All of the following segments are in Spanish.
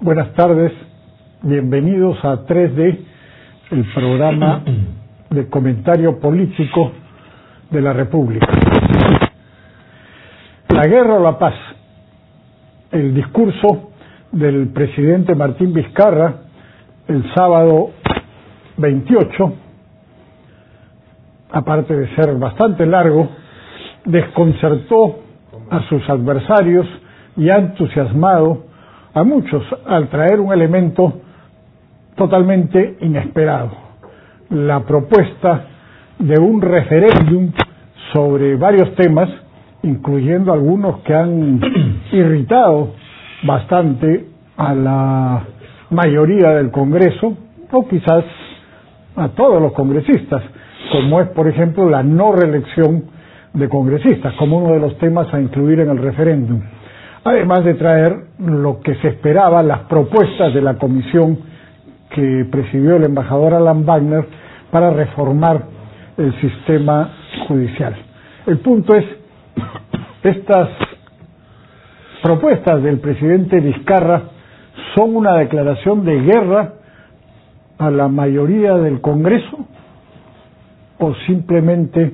Buenas tardes, bienvenidos a 3D, el programa de comentario político de la República. La guerra o la paz, el discurso del presidente Martín Vizcarra el sábado 28, aparte de ser bastante largo, desconcertó a sus adversarios y ha entusiasmado a muchos al traer un elemento totalmente inesperado, la propuesta de un referéndum sobre varios temas, incluyendo algunos que han irritado bastante a la mayoría del Congreso, o quizás a todos los congresistas, como es, por ejemplo, la no reelección de congresistas, como uno de los temas a incluir en el referéndum. Además de traer lo que se esperaba, las propuestas de la comisión que presidió el embajador Alan Wagner para reformar el sistema judicial. El punto es, estas propuestas del presidente Vizcarra son una declaración de guerra a la mayoría del Congreso o simplemente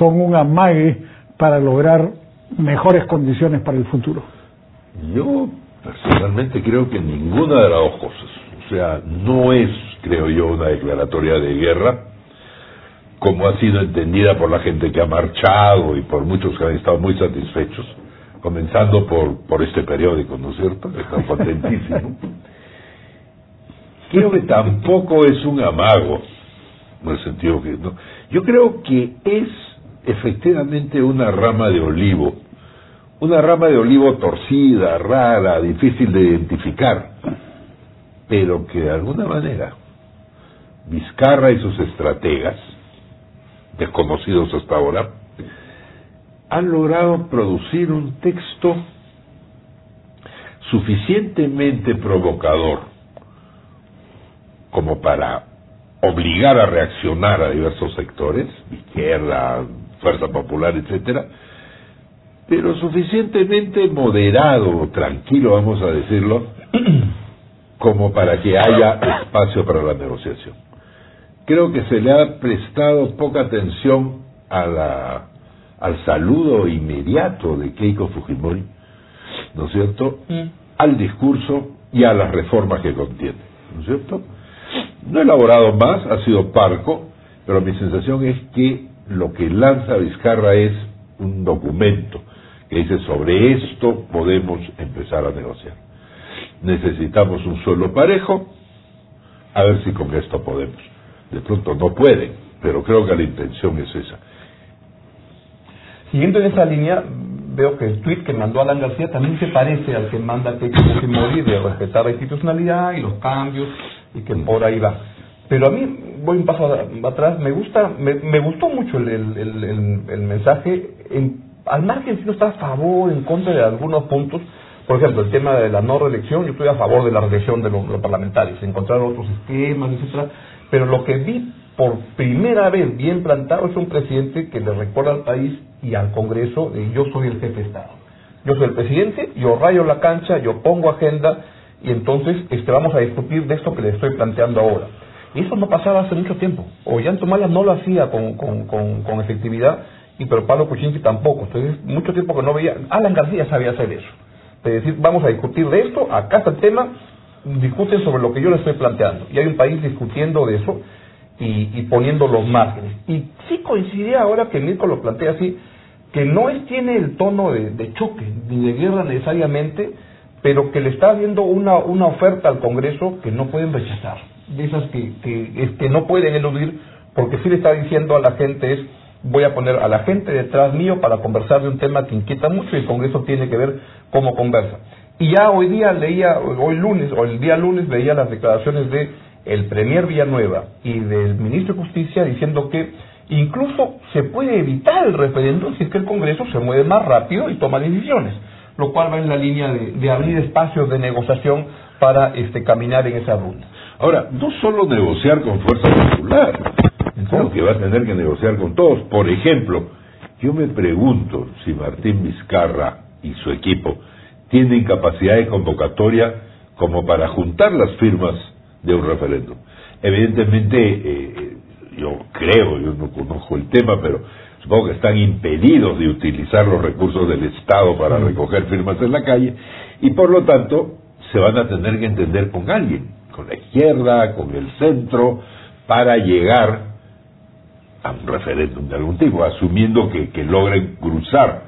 son un amague para lograr mejores condiciones para el futuro? Yo personalmente creo que ninguna de las dos cosas. O sea, no es, creo yo, una declaratoria de guerra como ha sido entendida por la gente que ha marchado y por muchos que han estado muy satisfechos, comenzando por, por este periódico, ¿no es cierto? Está potentísimo. creo que tampoco es un amago, en el sentido que no. Yo creo que es efectivamente una rama de olivo, una rama de olivo torcida, rara, difícil de identificar, pero que de alguna manera Vizcarra y sus estrategas, desconocidos hasta ahora, han logrado producir un texto suficientemente provocador como para obligar a reaccionar a diversos sectores, izquierda, Fuerza Popular, etcétera, pero suficientemente moderado, tranquilo, vamos a decirlo, como para que haya espacio para la negociación. Creo que se le ha prestado poca atención a la, al saludo inmediato de Keiko Fujimori, ¿no es cierto?, mm. al discurso y a las reformas que contiene, ¿no es cierto? No he elaborado más, ha sido parco, pero mi sensación es que lo que lanza Vizcarra es un documento que dice sobre esto podemos empezar a negociar. Necesitamos un suelo parejo, a ver si con esto podemos. De pronto no pueden, pero creo que la intención es esa. Siguiendo en esa línea, veo que el tuit que mandó Alan García también se parece al que manda Keiko Fujimori de respetar la institucionalidad y los cambios y que por ahí va. Pero a mí, voy un paso atrás, me gusta, me, gustó mucho el, mensaje, en, al margen si no está a favor, en contra de algunos puntos, por ejemplo, el tema de la no reelección, yo estoy a favor de la reelección de los, parlamentarios, encontrar otros esquemas, etcétera, pero lo que vi por primera vez bien plantado es un presidente que le recuerda al país y al Congreso de yo soy el jefe de Estado. Yo soy el presidente, yo rayo la cancha, yo pongo agenda y entonces este, vamos a discutir de esto que le estoy planteando ahora. Y eso no pasaba hace mucho tiempo. Ollantumala no lo hacía con, con, con, efectividad, y pero Pablo Kuczynski tampoco. Entonces, mucho tiempo que no veía. Alan García sabía hacer eso. De decir, vamos a discutir de esto, acá está el tema, discuten sobre lo que yo le estoy planteando. Y hay un país discutiendo de eso y, poniendo los márgenes. Y sí coincidía ahora que Mirko lo plantea así, que no tiene el tono de, de choque ni de guerra necesariamente, pero que le está haciendo una, una oferta al Congreso que no pueden rechazar de esas que, que, no pueden eludir, porque sí le está diciendo a la gente es, voy a poner a la gente detrás mío para conversar de un tema que inquieta mucho y el Congreso tiene que ver cómo conversa. Y ya hoy día leía, hoy lunes, o el día lunes leía las declaraciones de el Premier Villanueva y del Ministro de Justicia diciendo que incluso se puede evitar el referéndum si es que el Congreso se mueve más rápido y toma decisiones, lo cual va en la línea de, de abrir espacios de negociación para este, caminar en esa ruta. Ahora, no solo negociar con Fuerza Popular, sino que va a tener que negociar con todos. Por ejemplo, yo me pregunto si Martín Vizcarra y su equipo tienen capacidad de convocatoria como para juntar las firmas de un referéndum. Evidentemente, eh, yo creo, yo no conozco el tema, pero supongo que están impedidos de utilizar los recursos del Estado para recoger firmas en la calle y por lo tanto se van a tener que entender con alguien, con la izquierda, con el centro, para llegar a un referéndum de algún tipo, asumiendo que, logren cruzar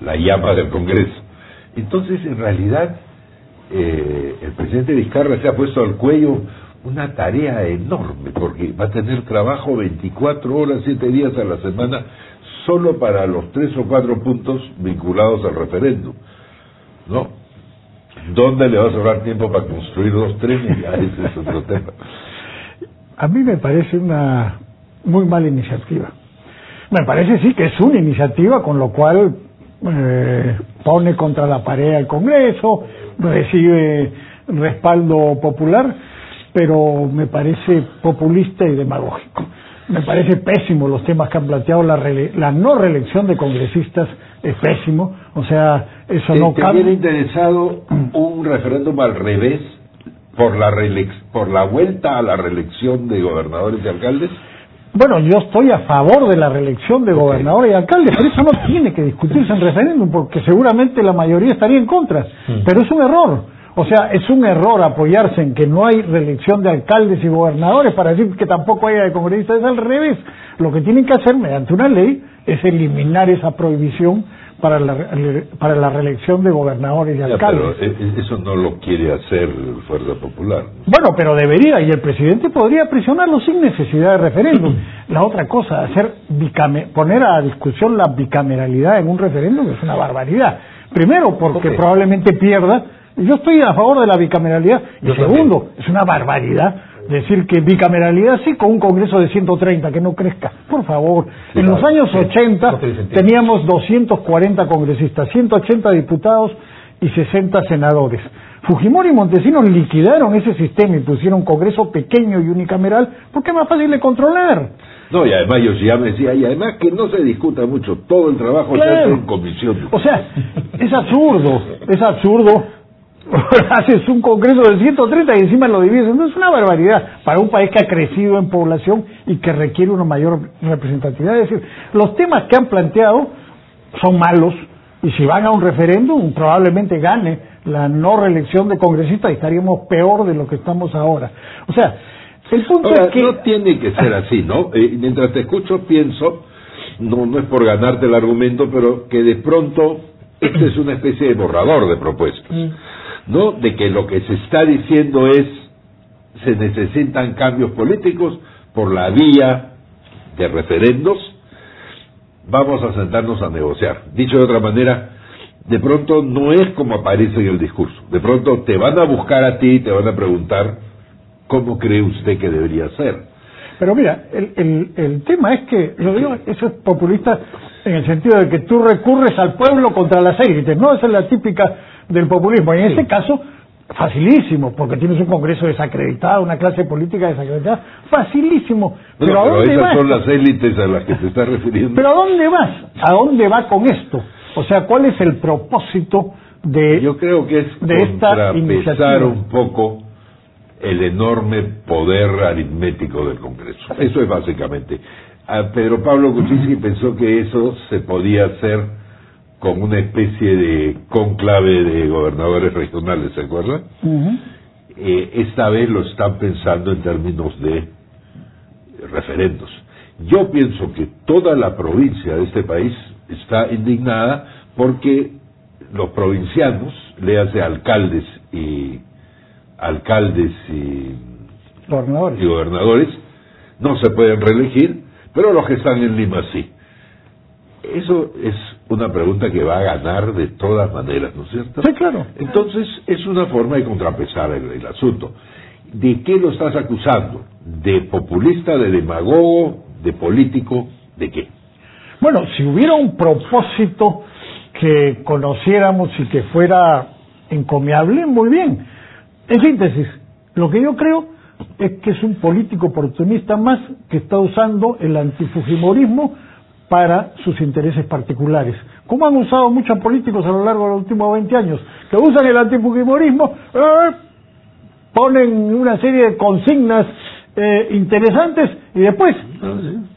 la llama del Congreso. Entonces, en realidad, eh, el presidente Vizcarra se ha puesto al cuello una tarea enorme, porque va a tener trabajo 24 horas, 7 días a la semana, solo para los tres o cuatro puntos vinculados al referéndum. ¿No? ¿Dónde le va a sobrar tiempo para construir dos trenes? Ya ese es otro tema. A mí me parece una muy mala iniciativa. Me parece sí que es una iniciativa con lo cual eh, pone contra la pared al Congreso, recibe respaldo popular, pero me parece populista y demagógico. Me parece pésimo los temas que han planteado la, la no reelección de congresistas es pésimo, o sea, eso no ¿Te cambia. interesado un referéndum al revés por la por la vuelta a la reelección de gobernadores y alcaldes? Bueno, yo estoy a favor de la reelección de gobernadores y alcaldes, pero eso no tiene que discutirse en referéndum, porque seguramente la mayoría estaría en contra. Pero es un error. O sea, es un error apoyarse en que no hay reelección de alcaldes y gobernadores para decir que tampoco haya de congresistas. Es al revés. Lo que tienen que hacer mediante una ley es eliminar esa prohibición para la, para la reelección de gobernadores y alcaldes. pero eh, eso no lo quiere hacer Fuerza Popular. Bueno, pero debería, y el presidente podría presionarlo sin necesidad de referéndum. La otra cosa, hacer poner a discusión la bicameralidad en un referéndum es una barbaridad. Primero, porque probablemente pierda. Yo estoy a favor de la bicameralidad. Y segundo, es una barbaridad decir que bicameralidad sí con un Congreso de 130, que no crezca. Por favor, en los años 80 teníamos 240 congresistas, 180 diputados y 60 senadores. Fujimori y Montesinos liquidaron ese sistema y pusieron un Congreso pequeño y unicameral porque es más fácil de controlar. No, y además yo ya me decía, y además que no se discuta mucho, todo el trabajo se hace en comisión. O sea, es absurdo, es absurdo haces un congreso de 130 y encima lo divides. No es una barbaridad para un país que ha crecido en población y que requiere una mayor representatividad. Es decir, los temas que han planteado son malos y si van a un referéndum probablemente gane la no reelección de congresistas y estaríamos peor de lo que estamos ahora. O sea, el punto es que... No tiene que ser así, ¿no? Eh, mientras te escucho pienso, no, no es por ganarte el argumento, pero que de pronto este es una especie de borrador de propuestas. Mm. ¿No? De que lo que se está diciendo es se necesitan cambios políticos por la vía de referendos, vamos a sentarnos a negociar. Dicho de otra manera, de pronto no es como aparece en el discurso. De pronto te van a buscar a ti y te van a preguntar cómo cree usted que debería ser. Pero mira, el, el, el tema es que, lo digo, eso es populista en el sentido de que tú recurres al pueblo contra las élites, ¿no? Esa es la típica del populismo. Y en este caso, facilísimo, porque tienes un Congreso desacreditado, una clase política desacreditada, facilísimo. pero, ¿a dónde esas son las élites a las que te estás refiriendo. Pero ¿a dónde vas? ¿A dónde va con esto? O sea, ¿cuál es el propósito de Yo creo que es de esta iniciativa? un poco el enorme poder aritmético del Congreso. Eso es básicamente. Pedro Pablo Kuczynski pensó que eso se podía hacer con una especie de conclave de gobernadores regionales, ¿se acuerdan? Eh, esta vez lo están pensando en términos de referendos. Yo pienso que toda la provincia de este país está indignada porque los provincianos, le hace alcaldes y alcaldes y gobernadores. y gobernadores, no se pueden reelegir, pero los que están en Lima sí. Eso es una pregunta que va a ganar de todas maneras, ¿no es cierto? Sí, claro. Entonces, es una forma de contrapesar el, asunto. ¿De qué lo estás acusando? ¿De populista, de demagogo, de político, de qué? Bueno, si hubiera un propósito que conociéramos y que fuera encomiable, muy bien. En síntesis, lo que yo creo es que es un político oportunista más que está usando el antifujimorismo para sus intereses particulares. Como han usado muchos políticos a lo largo de los últimos 20 años, que usan el antifujimorismo eh, ponen una serie de consignas eh, interesantes y después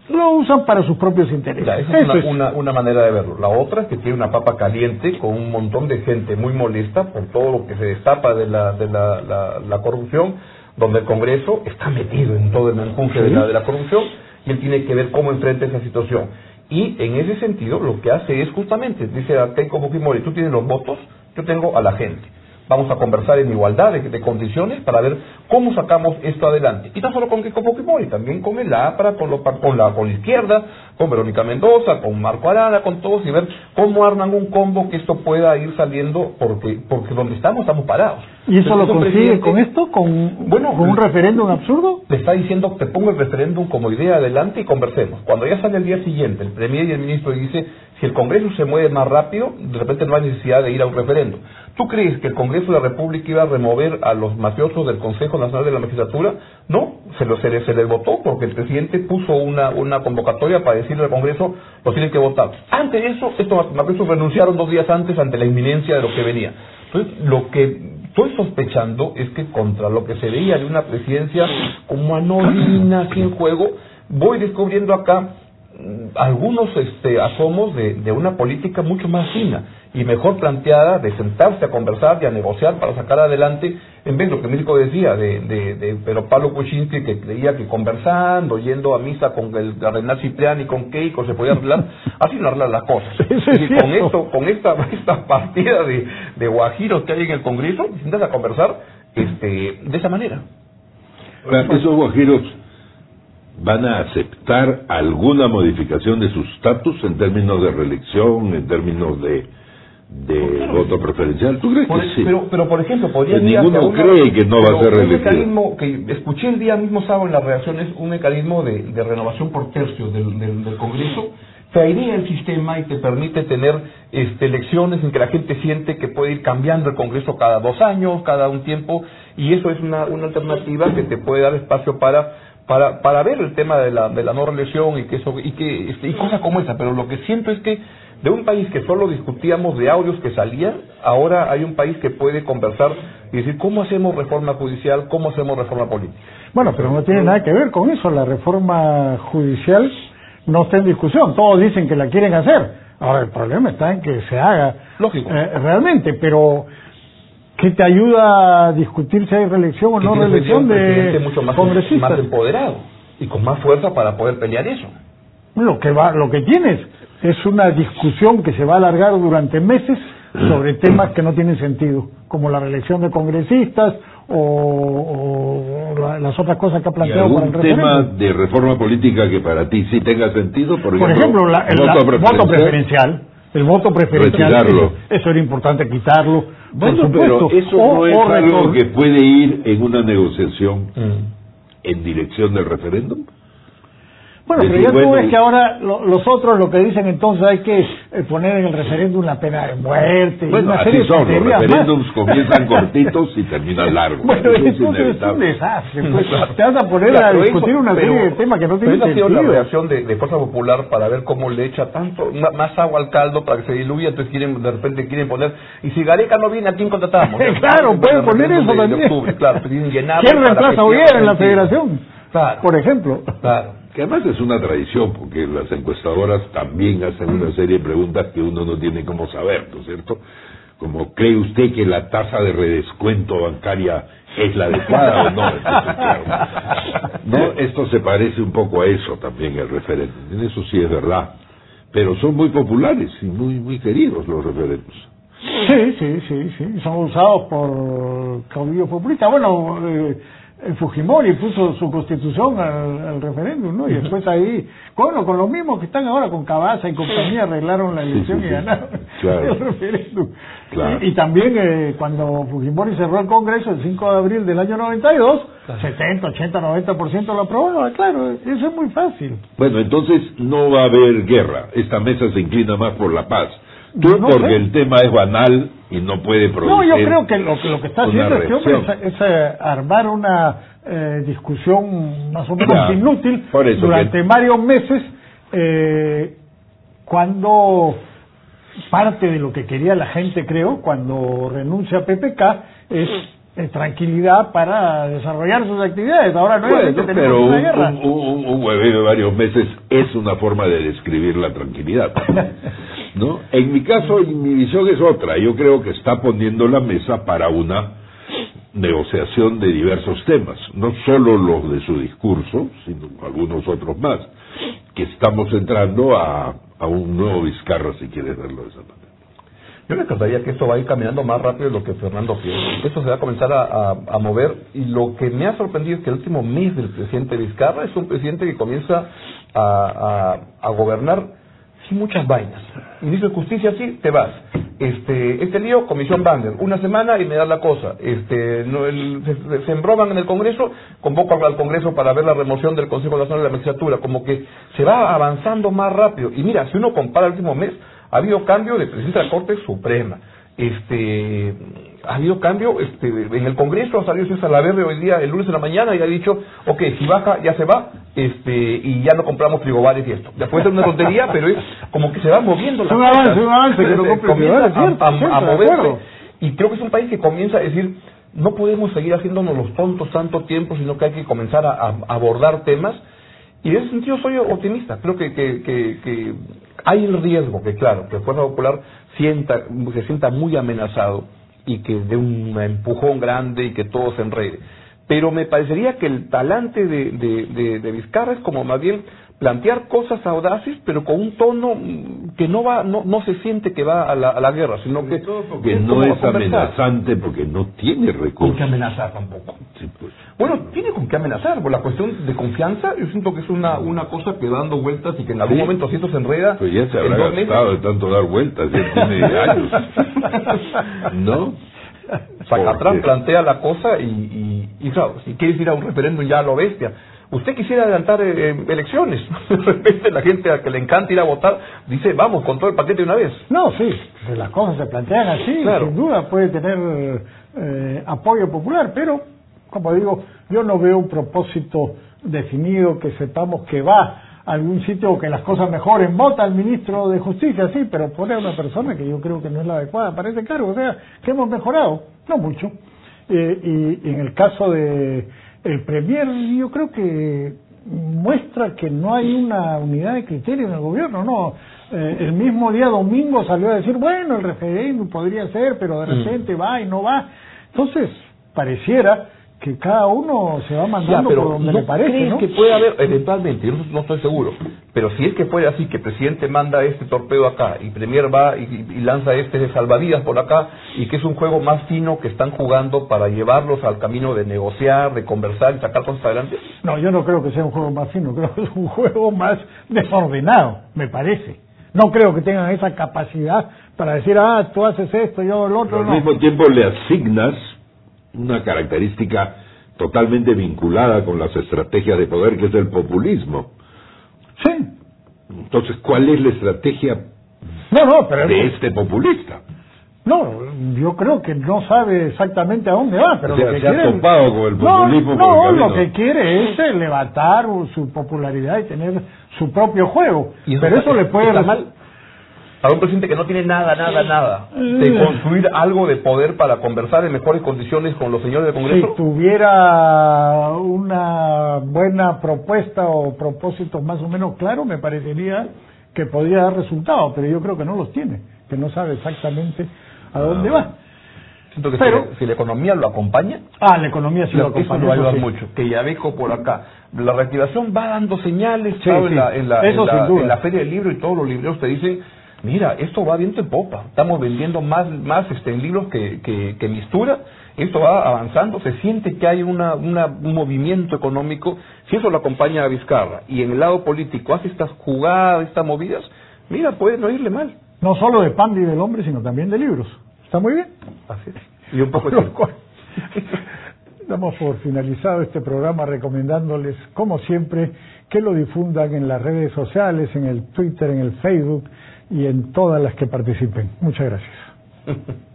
lo usan para sus propios intereses. Ya, esa es, una, Una, una, manera de verlo. La otra es que tiene una papa caliente con un montón de gente muy molesta por todo lo que se destapa de la, de la, la, la corrupción, donde el Congreso está metido en todo el menjunje de, la, de la corrupción y él tiene que ver cómo enfrenta esa situación. Y en ese sentido lo que hace es justamente, dice Keiko Fujimori, tú tienes los votos, yo tengo a la gente Vamos a conversar en igualdad de, condiciones para ver cómo sacamos esto adelante. Y no solo con Keiko Fujimori, también con el APRA, con, con, la, con la izquierda, con Verónica Mendoza, con Marco Arana, con todos, y ver cómo arman un combo que esto pueda ir saliendo, porque, porque donde estamos estamos parados. ¿Y eso lo consigue con esto? ¿Con, bueno, con un referéndum absurdo? Le está diciendo, te pongo el referéndum como idea adelante y conversemos. Cuando ya sale el día siguiente, el Premier y el ministro dice, si el Congreso se mueve más rápido, de repente no hay necesidad de ir a un referéndum. ¿Tú crees que el Congreso de la República iba a remover a los mafiosos del Consejo Nacional de la Magistratura? No, se, lo, se, les votó porque el presidente puso una, convocatoria para decirle al Congreso, lo tienen que votar. Ante eso, estos mafiosos renunciaron dos días antes ante la inminencia de lo que venía. Entonces, lo que estoy sospechando es que contra lo que se veía de una presidencia como anodina, sin juego, voy descubriendo acá algunos este, asomos de, de, una política mucho más fina y mejor planteada de sentarse a conversar y a negociar para sacar adelante, en vez de lo que México decía, de, de, de pero Pablo Kuczynski que creía que conversando, yendo a misa con el cardenal Cipriani, con Keiko, se podía arreglar, así no arreglar las cosas. y con esto, con esta, esta partida de, de guajiros que hay en el Congreso, sientas a conversar este, de esa manera. esos guajiros van a aceptar alguna modificación de su estatus en términos de reelección, en términos de, de voto preferencial. ¿Tú crees que sí? Pero, pero, por ejemplo, podría pues ninguno cree que no va a ser reelegido. Un mecanismo que escuché el día mismo sábado en las reacciones, un mecanismo de, de renovación por tercios del, del, del Congreso traería el sistema y te permite tener este, elecciones en que la gente siente que puede ir cambiando el Congreso cada dos años, cada un tiempo, y eso es una, una alternativa que te puede dar espacio para para, para ver el tema de la, de la no reelección y que eso y que este, y cosas como esa pero lo que siento es que de un país que solo discutíamos de audios que salían ahora hay un país que puede conversar y decir cómo hacemos reforma judicial cómo hacemos reforma política bueno pero no tiene nada que ver con eso. La reforma judicial no está en discusión. Todos dicen que la quieren hacer. Ahora el problema está en que se haga lógico. eh, realmente pero que te ayuda a discutir si hay reelección o no reelección de mucho más, más empoderado y con más fuerza para poder pelear eso. Lo que va, lo que tienes es una discusión que se va a alargar durante meses sobre temas que no tienen sentido, como la reelección de congresistas o, las otras cosas que ha planteado ¿Y algún tema de reforma política que para ti sí tenga sentido? Por ejemplo, el, voto preferencial el voto preferencial, eso, era importante quitarlo. Bueno, pero eso no es algo que puede ir en una negociación mm. en dirección del referéndum. Bueno, pero ya tú ves que ahora los otros lo que dicen entonces hay que eh, poner en el referéndum la pena de muerte. Bueno, así son, los referéndums comienzan cortitos y terminan largos. Bueno, eso es, un desastre. Pues, te vas a poner a discutir una serie de temas que no tienen sentido. Pero ha sido la reacción de, de, Fuerza Popular para ver cómo le echa tanto, más agua al caldo para que se diluya, entonces quieren, de repente quieren poner, y si Gareca no viene, ¿a quién contratamos? claro, pueden poner eso también. claro, ¿Quién reemplaza a en la federación? Claro. Por ejemplo. Claro que además es una tradición, porque las encuestadoras también hacen una serie de preguntas que uno no tiene cómo saber, ¿no es cierto? Como, ¿cree usted que la tasa de redescuento bancaria es la adecuada o no? no, esto se parece un poco a eso también, el referéndum. En eso sí es verdad. Pero son muy populares y muy, muy queridos los referéndums. Sí, sí, sí, sí. Son usados por caudillos populistas. Bueno, eh, Fujimori puso su constitución al, referéndum, ¿no? Y después ahí, bueno, con los mismos que están ahora con Cabaza y compañía arreglaron la elección y ganaron el referéndum. Y, también eh, cuando Fujimori cerró el Congreso el 5 de abril del año 92, 70, 80, 90% lo aprobaron. Claro, eso es muy fácil. Bueno, entonces no va a haber guerra. Esta mesa se inclina más por la paz. Tú, porque el tema es banal y no puede producir. No, yo creo que lo, lo que está haciendo este hombre es, eh, armar una eh, discusión más o menos inútil durante varios meses, eh, cuando parte de lo que quería la gente, creo, cuando renuncia a PPK, es eh, tranquilidad para desarrollar sus actividades. Ahora no Bueno, es que tenemos pero una un, guerra. un, un- un de varios meses es una forma de describir la tranquilidad. ¿no? En mi caso, y mi visión es otra. Yo creo que está poniendo la mesa para una negociación de diversos temas, no solo los de su discurso, sino algunos otros más, que estamos entrando a, a un nuevo Vizcarra, si quieres verlo de esa manera. Yo me encantaría que esto va a ir caminando más rápido de lo que Fernando piensa. Esto se va a comenzar a, a- a mover y lo que me ha sorprendido es que el último mes del presidente Vizcarra es un presidente que comienza a, a- gobernar muchas vainas. Ministro de Justicia, sí, te vas. Este, este lío, Comisión Bander, una semana y me da la cosa. Este, se, se embroman en el Congreso, convoco al Congreso para ver la remoción del Consejo Nacional de la Magistratura. Como que se va avanzando más rápido. Y mira, si uno compara el último mes, ha habido cambio de presidente de la Corte Suprema. Este, ha habido cambio este, en el Congreso, ha salido César Laverde hoy día, el lunes en la mañana, y ha dicho, ok, si baja, ya se va, este, y ya no compramos frigobares y esto. Después es una tontería, pero es como que se va moviendo la avance, un avance, que no compre comienza frigobares, a, cierto, a- cierto, a de moverse. Y creo que es un país que comienza a decir, no podemos seguir haciéndonos los tontos tanto tiempo, sino que hay que comenzar a, a abordar temas. Y en ese sentido soy optimista. Creo que, que, que, que hay el riesgo que, claro, que el Fuerza Popular sienta, se sienta muy amenazado y que dé un empujón grande y que todo se enrede. Pero me parecería que el talante de, de, de, de Vizcarra es como más bien plantear cosas audaces, pero con un tono que no va, no, no se siente que va a la, a la guerra, sino que Que no es amenazante porque no tiene Con recursos. que amenazar tampoco. Sí, pues. Bueno, tiene con qué amenazar. Por la cuestión de confianza, yo siento que es una, una cosa que va dando vueltas y que en algún Sí. momento si esto se enreda. Pues ya se habrá gastado de tanto dar vueltas, ya tiene años. ¿No? Zacatrán plantea la cosa y, y, y, claro, si quieres ir a un referéndum ya a lo bestia. Usted quisiera adelantar eh, eh, elecciones. De repente la gente a que le encanta ir a votar dice, vamos, con todo el paquete de una vez. No, sí, las cosas se plantean así, Claro. sin duda puede tener eh, apoyo popular, pero, como digo, yo no veo un propósito definido que sepamos que va a algún sitio o que las cosas mejoren. Vota al ministro de Justicia, sí, pero pone a una persona que yo creo que no es la adecuada para ese cargo. O sea, que hemos mejorado, no mucho. Eh, y, y en el caso de el Premier, yo creo que muestra que no hay una unidad de criterio en el gobierno, no. Eh, el mismo día domingo salió a decir, bueno, el referéndum podría ser, pero de repente va y no va. Entonces, pareciera que cada uno se va Ya, mandando pero por donde ¿no le parece, crees ¿no? que puede haber, eventualmente, yo no, estoy seguro, pero si es que fuera así, que el presidente manda este torpedo acá y Premier va y, lanza este de salvavidas por acá y que es un juego más fino que están jugando para llevarlos al camino de negociar, de conversar y sacar cosas adelante, No, yo no creo que sea un juego más fino, creo que es un juego más desordenado, me parece. No creo que tengan esa capacidad para decir, ah, tú haces esto, yo el otro Pero al no. mismo tiempo le asignas una característica totalmente vinculada con las estrategias de poder, que es el populismo. Sí. Entonces, ¿cuál es la estrategia No, no, pero de este populista? no, yo creo que no sabe exactamente a dónde va, pero O sea, lo que se ha quiere topado con el no, populismo no, el lo que quiere es levantar su popularidad y tener su propio juego, Y pero está- eso le puede está mal para un presidente que no tiene nada, nada, nada, Mm. de construir algo de poder para conversar en mejores condiciones con los señores del Congreso. Si tuviera una buena propuesta o propósitos más o menos claros, me parecería que podría dar resultados, pero yo creo que no los tiene, que no sabe exactamente a dónde Ah. va. Siento que Pero- si, la- si la economía lo acompaña, Ah, la economía sí lo acompaña, lo va a ayudar sí. mucho. Que Yabeco por acá. La reactivación va dando señales, Sí, claro, sí. En, la, en, la, en la feria del libro y todos los libreros te dicen, mira, esto va viento en popa. Estamos vendiendo más, más este, libros que, que, que mistura. Esto va avanzando, se siente que hay una, una, un movimiento económico. Si eso lo acompaña a Vizcarra y en el lado político hace estas jugadas, estas movidas, mira, puede no irle mal. No solo de pan y del hombre, sino también de libros. ¿Está muy bien? Así es. Y un poco de Damos por finalizado este programa recomendándoles, como siempre, que lo difundan en las redes sociales, en el Twitter, en el Facebook y en todas las que participen. Muchas gracias.